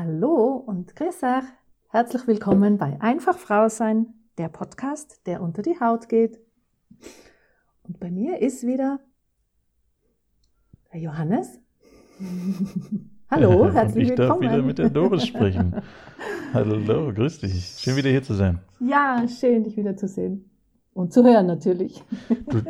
Hallo und grüß euch. Herzlich willkommen bei Einfach Frau sein, der Podcast, der unter die Haut geht. Und bei mir ist wieder der Johannes. Hallo, herzlich ich willkommen. Ich darf wieder mit der Doris sprechen. Hallo, grüß dich. Schön wieder hier zu sein. Ja, schön dich wieder zu sehen. Und zu hören natürlich. Du,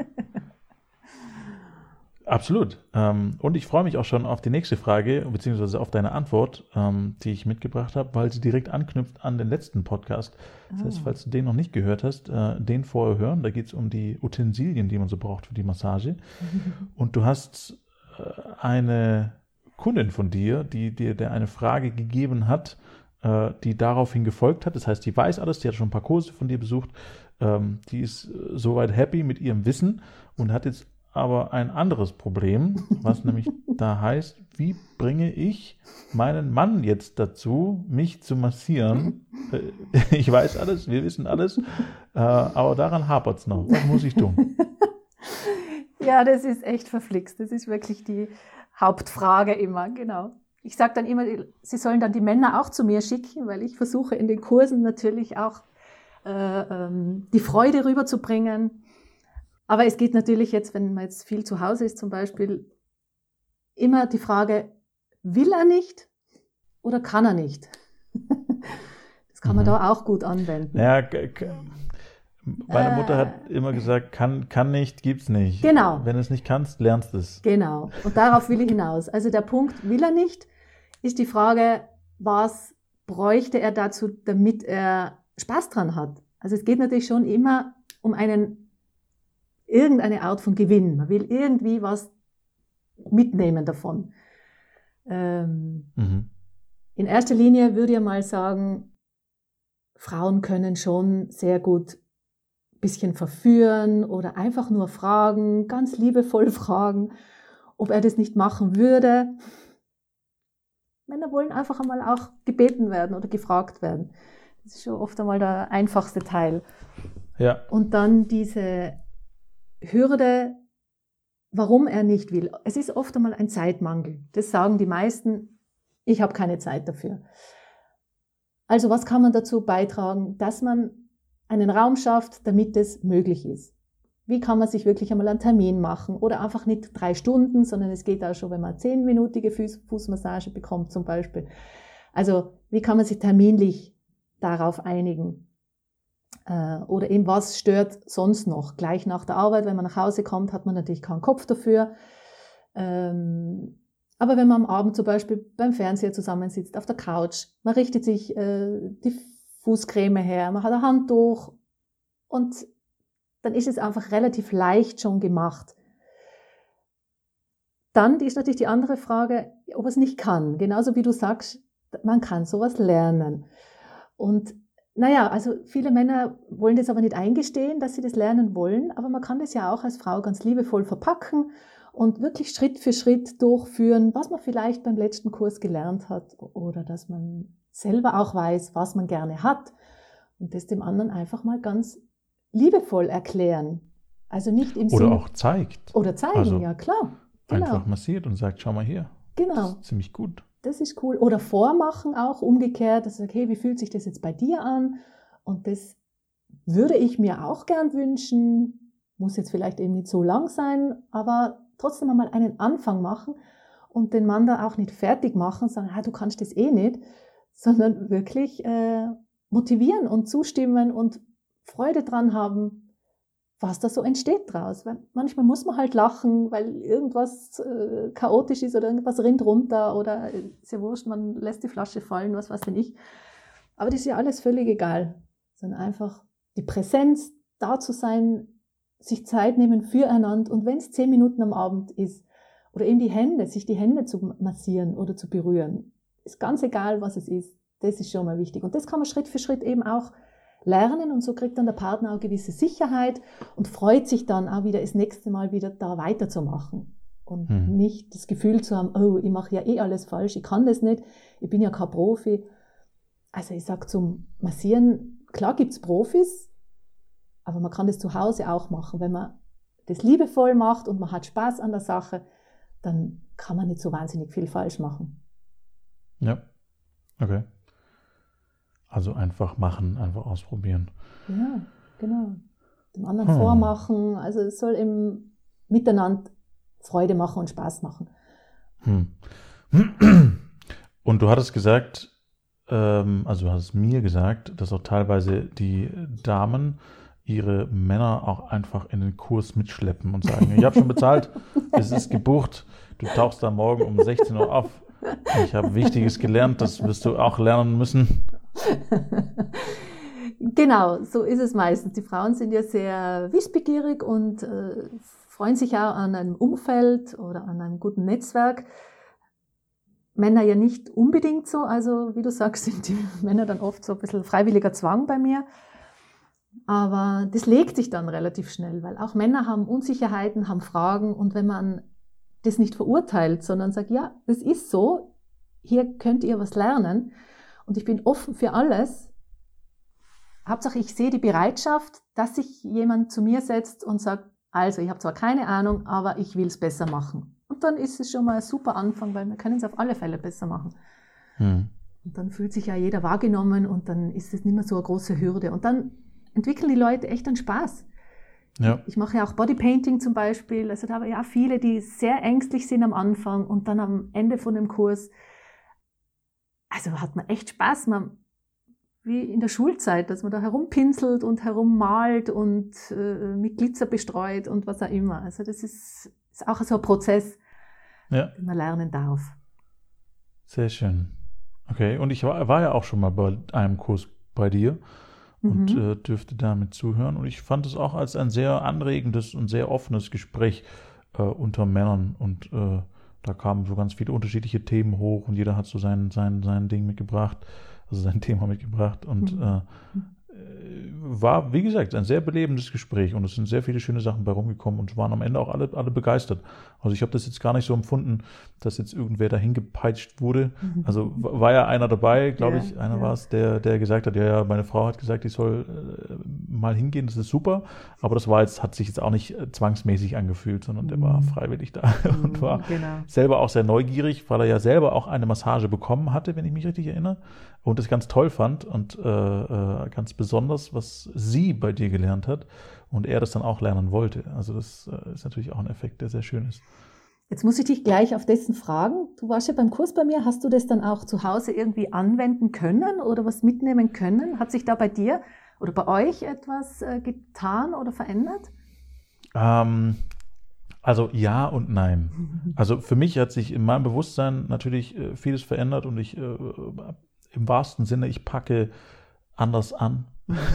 Absolut. Ähm, und ich freue mich auch schon auf die nächste Frage, beziehungsweise auf deine Antwort, ähm, die ich mitgebracht habe, weil sie direkt anknüpft an den letzten Podcast. Das heißt, ah. falls du den noch nicht gehört hast, äh, den vorher hören. Da geht es um die Utensilien, die man so braucht für die Massage. Und du hast äh, eine Kundin von dir, die dir eine Frage gegeben hat, äh, die daraufhin gefolgt hat. Das heißt, die weiß alles, die hat schon ein paar Kurse von dir besucht. Ähm, die ist soweit happy mit ihrem Wissen und hat jetzt aber ein anderes Problem, was nämlich da heißt, wie bringe ich meinen Mann jetzt dazu, mich zu massieren? Äh, ich weiß alles, wir wissen alles, äh, aber daran hapert es noch. Was muss ich tun? Ja, das ist echt verflixt. Das ist wirklich die Hauptfrage immer, genau. Ich sage dann immer, sie sollen dann die Männer auch zu mir schicken, weil ich versuche in den Kursen natürlich auch äh, ähm, die Freude rüberzubringen aber es geht natürlich jetzt, wenn man jetzt viel zu Hause ist zum Beispiel, immer die Frage, will er nicht oder kann er nicht? Das kann man mhm. da auch gut anwenden. Ja, meine Mutter hat immer gesagt, kann, kann nicht, gibt's nicht. Genau. Wenn du es nicht kannst, lernst du es. Genau. Und darauf will ich hinaus. Also der Punkt, will er nicht, ist die Frage, was bräuchte er dazu, damit er Spaß dran hat? Also es geht natürlich schon immer um einen irgendeine Art von Gewinn. Man will irgendwie was mitnehmen davon. Ähm, mhm. In erster Linie würde ich mal sagen, Frauen können schon sehr gut ein bisschen verführen oder einfach nur fragen, ganz liebevoll fragen, ob er das nicht machen würde. Männer wollen einfach einmal auch gebeten werden oder gefragt werden. Das ist schon oft einmal der einfachste Teil. Ja. Und dann diese Hürde, warum er nicht will. Es ist oft einmal ein Zeitmangel. Das sagen die meisten, ich habe keine Zeit dafür. Also was kann man dazu beitragen, dass man einen Raum schafft, damit es möglich ist? Wie kann man sich wirklich einmal einen Termin machen oder einfach nicht drei Stunden, sondern es geht auch schon, wenn man zehnminütige Fuß Fußmassage bekommt zum Beispiel. Also wie kann man sich terminlich darauf einigen? Äh, oder eben was stört sonst noch? Gleich nach der Arbeit, wenn man nach Hause kommt, hat man natürlich keinen Kopf dafür. Ähm, aber wenn man am Abend zum Beispiel beim Fernseher zusammensitzt, auf der Couch, man richtet sich äh, die Fußcreme her, man hat ein Handtuch und dann ist es einfach relativ leicht schon gemacht. Dann ist natürlich die andere Frage, ob es nicht kann. Genauso wie du sagst, man kann sowas lernen. Und naja, also viele Männer wollen das aber nicht eingestehen, dass sie das lernen wollen, aber man kann das ja auch als Frau ganz liebevoll verpacken und wirklich Schritt für Schritt durchführen, was man vielleicht beim letzten Kurs gelernt hat oder dass man selber auch weiß, was man gerne hat und das dem anderen einfach mal ganz liebevoll erklären. Also nicht im Oder Sinn, auch zeigt. Oder zeigen, also ja klar. Genau. Einfach massiert und sagt, schau mal hier. Genau. Das ist ziemlich gut. Das ist cool. Oder vormachen auch umgekehrt, dass ich hey, wie fühlt sich das jetzt bei dir an? Und das würde ich mir auch gern wünschen. Muss jetzt vielleicht eben nicht so lang sein, aber trotzdem einmal einen Anfang machen und den Mann da auch nicht fertig machen, sagen, ah, du kannst das eh nicht, sondern wirklich äh, motivieren und zustimmen und Freude dran haben, was da so entsteht draus. Weil manchmal muss man halt lachen, weil irgendwas äh, chaotisch ist oder irgendwas rinnt runter oder äh, ist ja wurscht, man lässt die Flasche fallen, was weiß denn ich. Aber das ist ja alles völlig egal, sondern einfach die Präsenz, da zu sein, sich Zeit nehmen füreinander und wenn es zehn Minuten am Abend ist oder eben die Hände, sich die Hände zu massieren oder zu berühren, ist ganz egal, was es ist. Das ist schon mal wichtig. Und das kann man Schritt für Schritt eben auch lernen und so kriegt dann der Partner auch gewisse Sicherheit und freut sich dann auch wieder das nächste Mal wieder da weiterzumachen. Und hm. nicht das Gefühl zu haben, oh, ich mache ja eh alles falsch, ich kann das nicht, ich bin ja kein Profi. Also ich sage zum Massieren, klar gibt es Profis, aber man kann das zu Hause auch machen. Wenn man das liebevoll macht und man hat Spaß an der Sache, dann kann man nicht so wahnsinnig viel falsch machen. Ja. Okay. Also einfach machen, einfach ausprobieren. Ja, genau. Dem anderen hm. vormachen. Also es soll im Miteinander Freude machen und Spaß machen. Hm. Und du hattest gesagt, ähm, also du hast mir gesagt, dass auch teilweise die Damen ihre Männer auch einfach in den Kurs mitschleppen und sagen, ich habe schon bezahlt, es ist gebucht, du tauchst da morgen um 16 Uhr auf. Ich habe Wichtiges gelernt, das wirst du auch lernen müssen. Genau, so ist es meistens. Die Frauen sind ja sehr wissbegierig und äh, freuen sich auch an einem Umfeld oder an einem guten Netzwerk. Männer ja nicht unbedingt so. Also, wie du sagst, sind die Männer dann oft so ein bisschen freiwilliger Zwang bei mir. Aber das legt sich dann relativ schnell, weil auch Männer haben Unsicherheiten, haben Fragen und wenn man das nicht verurteilt, sondern sagt, ja, das ist so, hier könnt ihr was lernen und ich bin offen für alles. Hauptsache, ich sehe die Bereitschaft, dass sich jemand zu mir setzt und sagt, also ich habe zwar keine Ahnung, aber ich will es besser machen. Und dann ist es schon mal ein super Anfang, weil wir können es auf alle Fälle besser machen. Hm. Und dann fühlt sich ja jeder wahrgenommen und dann ist es nicht mehr so eine große Hürde. Und dann entwickeln die Leute echt einen Spaß. Ja. Ich mache ja auch Bodypainting zum Beispiel. Also da habe ich ja viele, die sehr ängstlich sind am Anfang und dann am Ende von dem Kurs. Also hat man echt Spaß. Man, wie in der Schulzeit, dass man da herumpinselt und herummalt und äh, mit Glitzer bestreut und was auch immer. Also das ist, ist auch so ein Prozess, ja. den man lernen darf. Sehr schön. Okay, und ich war, war ja auch schon mal bei einem Kurs bei dir und mhm. äh, dürfte damit zuhören. Und ich fand es auch als ein sehr anregendes und sehr offenes Gespräch äh, unter Männern. Und äh, da kamen so ganz viele unterschiedliche Themen hoch und jeder hat so sein, sein, sein Ding mitgebracht, also sein Thema mitgebracht. Und mhm. Äh, war, wie gesagt, ein sehr belebendes Gespräch und es sind sehr viele schöne Sachen bei rumgekommen und waren am Ende auch alle, alle begeistert. Also ich habe das jetzt gar nicht so empfunden, dass jetzt irgendwer dahin gepeitscht wurde. Mhm. Also war ja einer dabei, glaube ja, ich, einer ja. war es, der, der gesagt hat, ja, ja, meine Frau hat gesagt, ich soll äh, mal hingehen, das ist super. Aber das war jetzt, hat sich jetzt auch nicht äh, zwangsmäßig angefühlt, sondern mhm. der war mhm. freiwillig da mhm, und war genau. selber auch sehr neugierig, weil er ja selber auch eine Massage bekommen hatte, wenn ich mich richtig erinnere und das ganz toll fand und äh, äh, ganz besonders, was sie bei dir gelernt hat und er das dann auch lernen wollte. Also das äh, ist natürlich auch ein Effekt, der sehr schön ist. Jetzt muss ich dich gleich auf dessen fragen. Du warst ja beim Kurs bei mir. Hast du das dann auch zu Hause irgendwie anwenden können oder was mitnehmen können? Hat sich da bei dir oder bei euch etwas äh, getan oder verändert? Ähm, also ja und nein. Also für mich hat sich in meinem Bewusstsein natürlich vieles verändert und ich äh, im wahrsten Sinne, ich packe anders an. Mhm.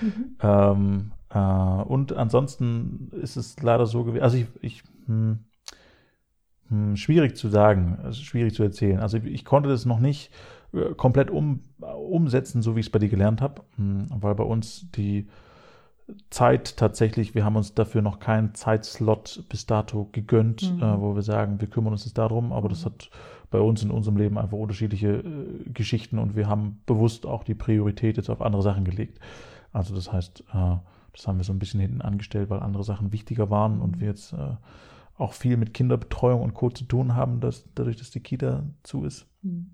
Mhm. ähm, äh, und ansonsten ist es leider so gewesen, also ich, ich hm, hm, schwierig zu sagen, also schwierig zu erzählen. Also ich, ich konnte das noch nicht äh, komplett um, umsetzen, so wie ich es bei dir gelernt habe, hm, weil bei uns die Zeit tatsächlich, wir haben uns dafür noch keinen Zeitslot bis dato gegönnt, mhm. äh, wo wir sagen, wir kümmern uns jetzt darum, aber das mhm. hat bei uns in unserem Leben einfach unterschiedliche äh, Geschichten und wir haben bewusst auch die Priorität jetzt auf andere Sachen gelegt. Also das heißt, äh, das haben wir so ein bisschen hinten angestellt, weil andere Sachen wichtiger waren und wir jetzt äh, auch viel mit Kinderbetreuung und Co. zu tun haben, dass, dadurch, dass die Kita zu ist. Mhm.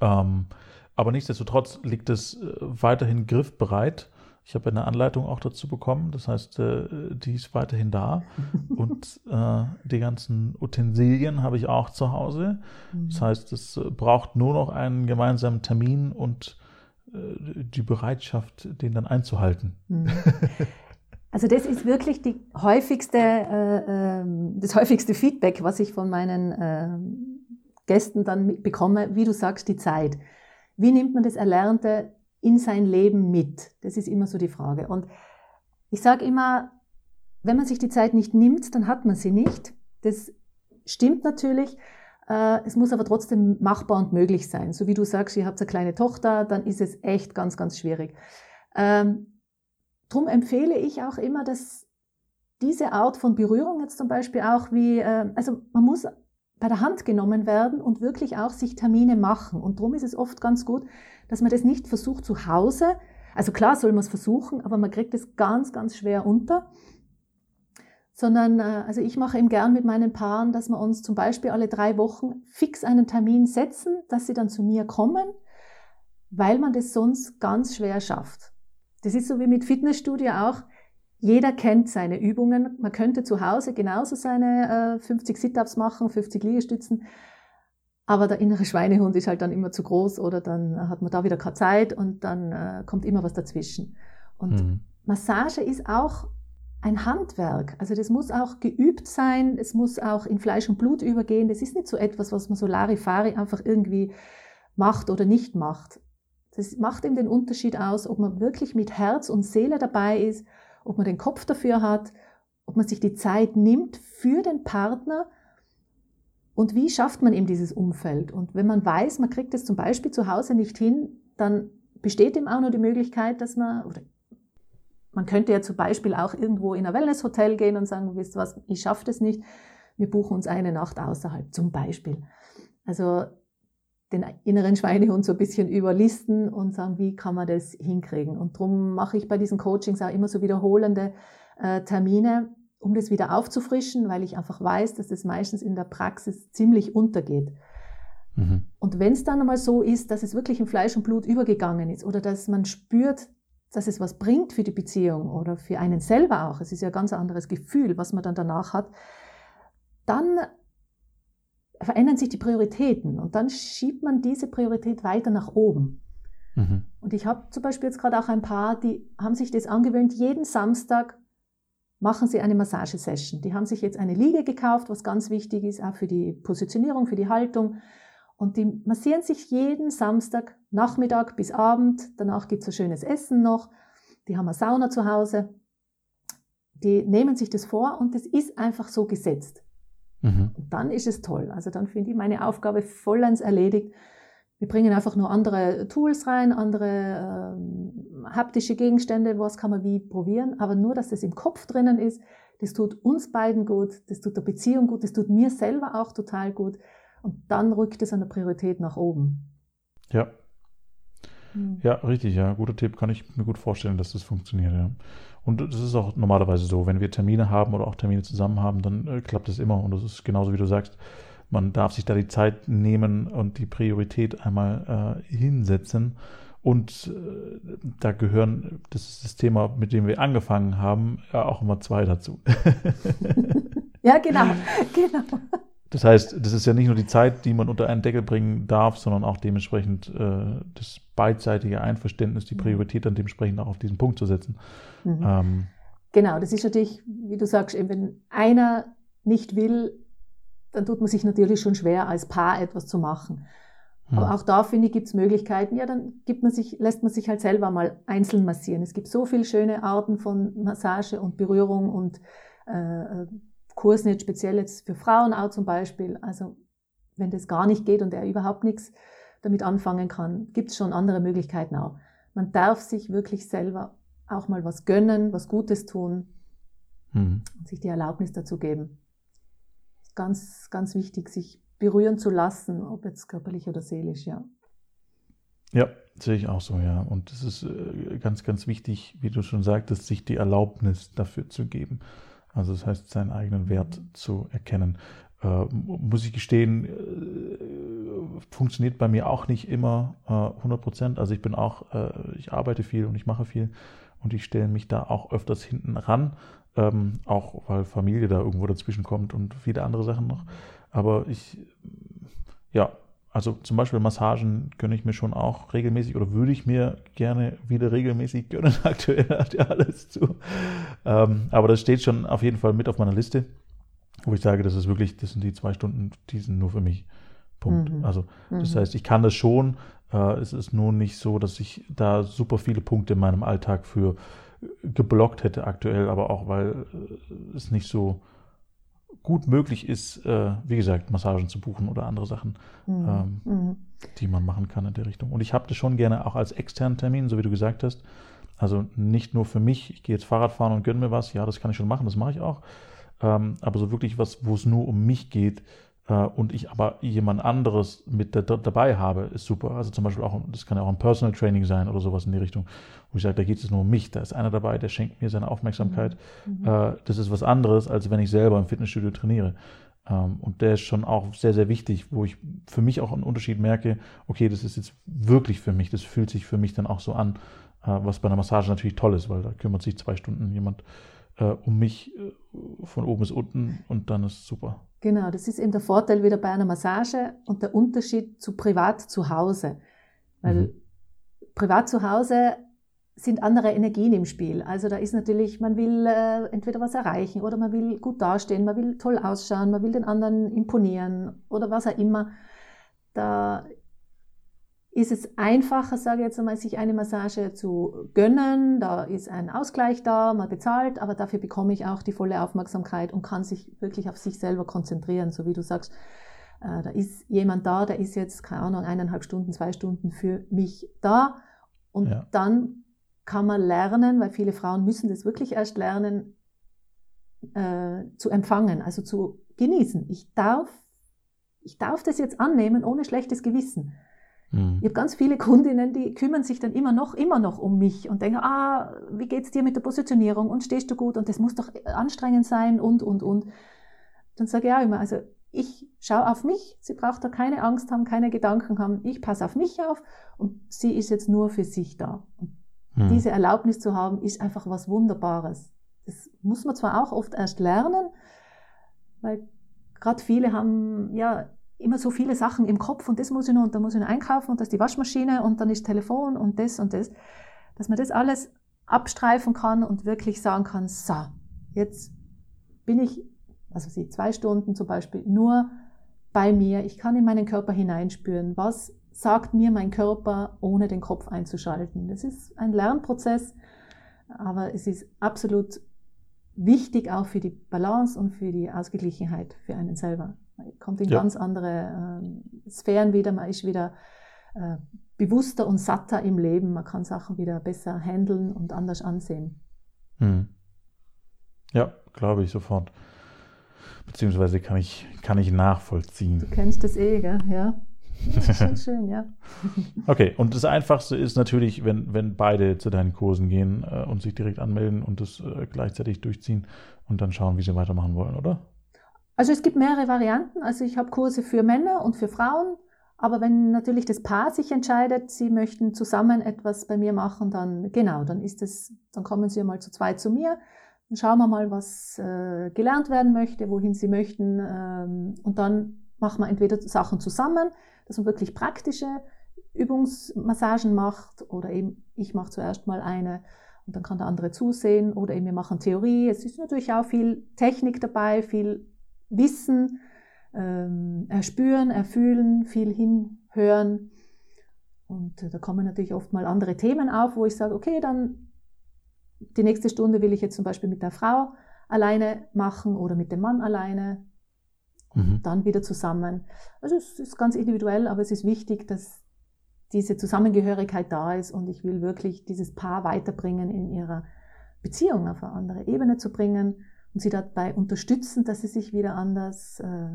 Ähm, aber nichtsdestotrotz liegt es äh, weiterhin griffbereit ich habe eine Anleitung auch dazu bekommen, das heißt, äh, die ist weiterhin da. Und äh, die ganzen Utensilien habe ich auch zu Hause. Mhm. Das heißt, es äh, braucht nur noch einen gemeinsamen Termin und die Bereitschaft, den dann einzuhalten. Mhm. Also das ist wirklich die häufigste, äh, ähm, das häufigste Feedback, was ich von meinen äh, Gästen dann bekomme, wie du sagst, die Zeit. Wie nimmt man das Erlernte in sein Leben mit? Das ist immer so die Frage. Und ich sage immer, wenn man sich die Zeit nicht nimmt, dann hat man sie nicht. Das stimmt natürlich. Äh, es muss aber trotzdem machbar und möglich sein. So wie du sagst, ihr habt eine kleine Tochter, dann ist es echt ganz, ganz schwierig. Ähm, drum empfehle ich auch immer, dass diese Art von Berührung jetzt zum Beispiel auch wie, äh, also man muss bei der Hand genommen werden und wirklich auch sich Termine machen. Und darum ist es oft ganz gut, dass man das nicht versucht zu Hause. Also klar soll man es versuchen, aber man kriegt es ganz, ganz schwer unter. sondern äh, also ich mache eben gern mit meinen Paaren, dass wir uns zum Beispiel alle drei Wochen fix einen Termin setzen, dass sie dann zu mir kommen, weil man das sonst ganz schwer schafft. Das ist so wie mit Fitnessstudio auch. Jeder kennt seine Übungen. Man könnte zu Hause genauso seine äh, 50 Sit-ups machen, 50 Liegestützen. Aber der innere Schweinehund ist halt dann immer zu groß oder dann hat man da wieder keine Zeit und dann äh, kommt immer was dazwischen. Und mhm. Massage ist auch ein Handwerk. Also das muss auch geübt sein, es muss auch in Fleisch und Blut übergehen. Das ist nicht so etwas, was man so Larifari einfach irgendwie macht oder nicht macht. Das macht eben den Unterschied aus, ob man wirklich mit Herz und Seele dabei ist, ob man den Kopf dafür hat, ob man sich die Zeit nimmt für den Partner und wie schafft man eben dieses Umfeld. Und wenn man weiß, man kriegt es zum Beispiel zu Hause nicht hin, dann besteht eben auch noch die Möglichkeit, dass man, oder man könnte ja zum Beispiel auch irgendwo in ein Wellnesshotel gehen und sagen, wisst was, ich schaffe das nicht, wir buchen uns eine Nacht außerhalb, zum Beispiel. Also den inneren Schweinehund so ein bisschen überlisten und sagen, wie kann man das hinkriegen. Und darum mache ich bei diesen Coachings auch immer so wiederholende äh, Termine, um das wieder aufzufrischen, weil ich einfach weiß, dass das meistens in der Praxis ziemlich untergeht. Mhm. Und wenn es dann einmal so ist, dass es wirklich in Fleisch und Blut übergegangen ist oder dass man spürt, dass es was bringt für die Beziehung oder für einen selber auch, es ist ja ein ganz anderes Gefühl, was man dann danach hat, dann verändern sich die Prioritäten und dann schiebt man diese Priorität weiter nach oben. Mhm. Und ich habe zum Beispiel jetzt gerade auch ein paar, die haben sich das angewöhnt, jeden Samstag machen sie eine Massagesession. Die haben sich jetzt eine Liege gekauft, was ganz wichtig ist, auch für die Positionierung, für die Haltung. Und die massieren sich jeden Samstag, Nachmittag bis Abend. Danach gibt es ein schönes Essen noch. Die haben eine Sauna zu Hause. Die nehmen sich das vor und das ist einfach so gesetzt. Mhm. Und dann ist es toll. Also dann finde ich meine Aufgabe vollends erledigt. Wir bringen einfach nur andere Tools rein, andere äh, haptische Gegenstände, was kann man wie probieren. Aber nur, dass das im Kopf drinnen ist, das tut uns beiden gut, das tut der Beziehung gut, das tut mir selber auch total gut. Und dann rückt es an der Priorität nach oben. Ja. Hm. Ja, richtig, ja. Guter Tipp, kann ich mir gut vorstellen, dass das funktioniert, ja. Und das ist auch normalerweise so, wenn wir Termine haben oder auch Termine zusammen haben, dann äh, klappt das immer. Und das ist genauso, wie du sagst, man darf sich da die Zeit nehmen und die Priorität einmal äh, hinsetzen. Und äh, da gehören, das ist das Thema, mit dem wir angefangen haben, ja auch immer zwei dazu. ja, genau, genau. Das heißt, das ist ja nicht nur die Zeit, die man unter einen Deckel bringen darf, sondern auch dementsprechend äh, das beidseitige Einverständnis, die mhm. Priorität dann dementsprechend auch auf diesen Punkt zu setzen. Mhm. Ähm, genau, das ist natürlich, wie du sagst, eben, wenn einer nicht will, dann tut man sich natürlich schon schwer, als Paar etwas zu machen. Mhm. Aber auch da, finde ich, gibt es Möglichkeiten. Ja, dann gibt man sich, lässt man sich halt selber mal einzeln massieren. Es gibt so viele schöne Arten von Massage und Berührung und äh, Kurs nicht speziell jetzt für Frauen auch zum Beispiel. Also wenn das gar nicht geht und er überhaupt nichts damit anfangen kann, gibt es schon andere Möglichkeiten auch. Man darf sich wirklich selber auch mal was gönnen, was Gutes tun mhm. und sich die Erlaubnis dazu geben. Ganz, ganz wichtig, sich berühren zu lassen, ob jetzt körperlich oder seelisch, ja. Ja, sehe ich auch so, ja. Und es ist äh, ganz, ganz wichtig, wie du schon sagtest, sich die Erlaubnis dafür zu geben. Also das heißt, seinen eigenen Wert zu erkennen. Äh, muss ich gestehen, äh, funktioniert bei mir auch nicht immer äh, 100 Prozent. Also ich bin auch, äh, ich arbeite viel und ich mache viel und ich stelle mich da auch öfters hinten ran, ähm, auch weil Familie da irgendwo dazwischen kommt und viele andere Sachen noch. Aber ich, ja, also zum Beispiel Massagen gönne ich mir schon auch regelmäßig oder würde ich mir gerne wieder regelmäßig gönnen. Aktuell hat ja alles zu. Ähm, aber das steht schon auf jeden Fall mit auf meiner Liste, wo ich sage, das ist wirklich, das sind die zwei Stunden, die sind nur für mich. Punkt. Mhm. Also das mhm. heißt, ich kann das schon. Äh, es ist nur nicht so, dass ich da super viele Punkte in meinem Alltag für geblockt hätte aktuell, aber auch weil äh, es nicht so gut möglich ist, äh, wie gesagt, Massagen zu buchen oder andere Sachen, mhm. Ähm, mhm. die man machen kann in der Richtung. Und ich habe das schon gerne auch als externen Termin, so wie du gesagt hast. Also nicht nur für mich, ich gehe jetzt Fahrrad fahren und gönne mir was, ja, das kann ich schon machen, das mache ich auch. Ähm, aber so wirklich was, wo es nur um mich geht, und ich aber jemand anderes mit da, dabei habe, ist super. Also zum Beispiel auch, das kann ja auch ein Personal Training sein oder sowas in die Richtung, wo ich sage, da geht es nur um mich. Da ist einer dabei, der schenkt mir seine Aufmerksamkeit. Mhm. Äh, das ist was anderes, als wenn ich selber im Fitnessstudio trainiere. Ähm, und der ist schon auch sehr, sehr wichtig, wo ich für mich auch einen Unterschied merke, okay, das ist jetzt wirklich für mich, das fühlt sich für mich dann auch so an, äh, was bei einer Massage natürlich toll ist, weil da kümmert sich zwei Stunden jemand äh, um mich von oben bis unten und dann ist es super. Genau, das ist eben der Vorteil wieder bei einer Massage und der Unterschied zu privat zu Hause. Weil mhm. privat zu Hause sind andere Energien im Spiel. Also da ist natürlich, man will äh, entweder was erreichen oder man will gut dastehen, man will toll ausschauen, man will den anderen imponieren oder was auch immer. Da ist es einfacher, sage ich jetzt einmal, sich eine Massage zu gönnen. Da ist ein Ausgleich da, man bezahlt, aber dafür bekomme ich auch die volle Aufmerksamkeit und kann sich wirklich auf sich selber konzentrieren, so wie du sagst. Äh, da ist jemand da, der ist jetzt, keine Ahnung, eineinhalb Stunden, zwei Stunden für mich da. Und ja. dann kann man lernen, weil viele Frauen müssen das wirklich erst lernen, äh, zu empfangen, also zu genießen. Ich darf, ich darf das jetzt annehmen ohne schlechtes Gewissen. Mhm. Ich habe ganz viele Kundinnen, die kümmern sich dann immer noch, immer noch um mich und denken, ah, wie geht's dir mit der Positionierung und stehst du gut und das muss doch anstrengend sein und, und, und. Dann sage ich auch immer, also ich schaue auf mich, sie braucht da keine Angst haben, keine Gedanken haben, ich passe auf mich auf und sie ist jetzt nur für sich da. Und mhm. diese Erlaubnis zu haben, ist einfach was Wunderbares. Das muss man zwar auch oft erst lernen, weil gerade viele haben ja immer so viele Sachen im Kopf und das muss ich noch und da muss ich noch einkaufen und das ist die Waschmaschine und dann ist Telefon und das und das, dass man das alles abstreifen kann und wirklich sagen kann, so, jetzt bin ich, weiß ich, zwei Stunden zum Beispiel nur bei mir, ich kann in meinen Körper hineinspüren, was sagt mir mein Körper, ohne den Kopf einzuschalten. Das ist ein Lernprozess, aber es ist absolut wichtig auch für die Balance und für die Ausgeglichenheit für einen selber. Man kommt in ja. ganz andere äh, Sphären wieder, man ist wieder äh, bewusster und satter im Leben, man kann Sachen wieder besser handeln und anders ansehen. Hm. Ja, glaube ich sofort. Beziehungsweise kann ich, kann ich nachvollziehen. Du kennst das eh, gell? Ja. Das ist schon schön, ja. Okay, und das Einfachste ist natürlich, wenn, wenn beide zu deinen Kursen gehen äh, und sich direkt anmelden und das äh, gleichzeitig durchziehen und dann schauen, wie sie weitermachen wollen, oder? Also es gibt mehrere Varianten. Also ich habe Kurse für Männer und für Frauen. Aber wenn natürlich das Paar sich entscheidet, sie möchten zusammen etwas bei mir machen, dann genau, dann ist es, dann kommen sie mal zu zweit zu mir. Dann schauen wir mal, was äh, gelernt werden möchte, wohin sie möchten. Ähm, und dann machen wir entweder Sachen zusammen, dass man wirklich praktische Übungsmassagen macht oder eben ich mache zuerst mal eine und dann kann der andere zusehen oder eben wir machen Theorie. Es ist natürlich auch viel Technik dabei, viel Wissen, ähm, erspüren, erfühlen, viel hinhören. Und äh, da kommen natürlich oft mal andere Themen auf, wo ich sage, okay, dann die nächste Stunde will ich jetzt zum Beispiel mit der Frau alleine machen oder mit dem Mann alleine, mhm. dann wieder zusammen. Also es ist ganz individuell, aber es ist wichtig, dass diese Zusammengehörigkeit da ist und ich will wirklich dieses Paar weiterbringen in ihrer Beziehung auf eine andere Ebene zu bringen und sie dabei unterstützen, dass sie sich wieder anders äh,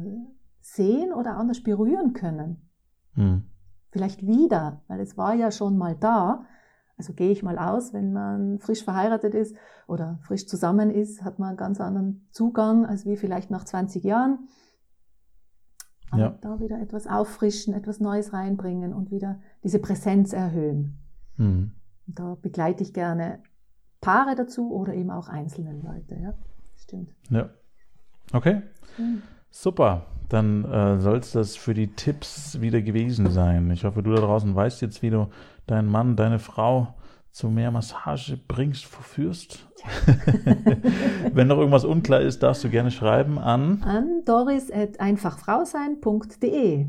sehen oder anders berühren können. Hm. Vielleicht wieder, weil es war ja schon mal da. Also gehe ich mal aus, wenn man frisch verheiratet ist oder frisch zusammen ist, hat man einen ganz anderen Zugang als wie vielleicht nach 20 Jahren. Aber ja. da wieder etwas auffrischen, etwas Neues reinbringen und wieder diese Präsenz erhöhen. Mhm. Da begleite ich gerne Paare dazu oder eben auch einzelne Leute. Ja stimmt. Ja. Okay. Mhm. Super. Dann äh, soll es das für die Tipps wieder gewesen sein. Ich hoffe, du da draußen weißt jetzt, wie du deinen Mann, deine Frau zu mehr Massage bringst, verführst. Wenn noch irgendwas unklar ist, darfst du gerne schreiben an an doris@einfachfrausein.de.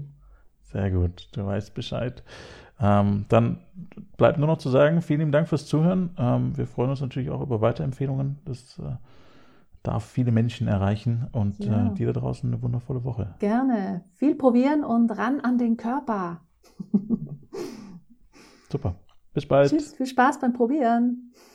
Sehr gut, du weißt Bescheid. Ähm, dann bleibt nur noch zu sagen, vielen Dank fürs Zuhören. Ähm, wir freuen uns natürlich auch über Weiterempfehlungen. Das äh, darf viele Menschen erreichen und ja. äh, dir da draußen eine wundervolle Woche. Gerne. Viel probieren und ran an den Körper. Super. Bis bald. Tschüss. Viel Spaß beim Probieren.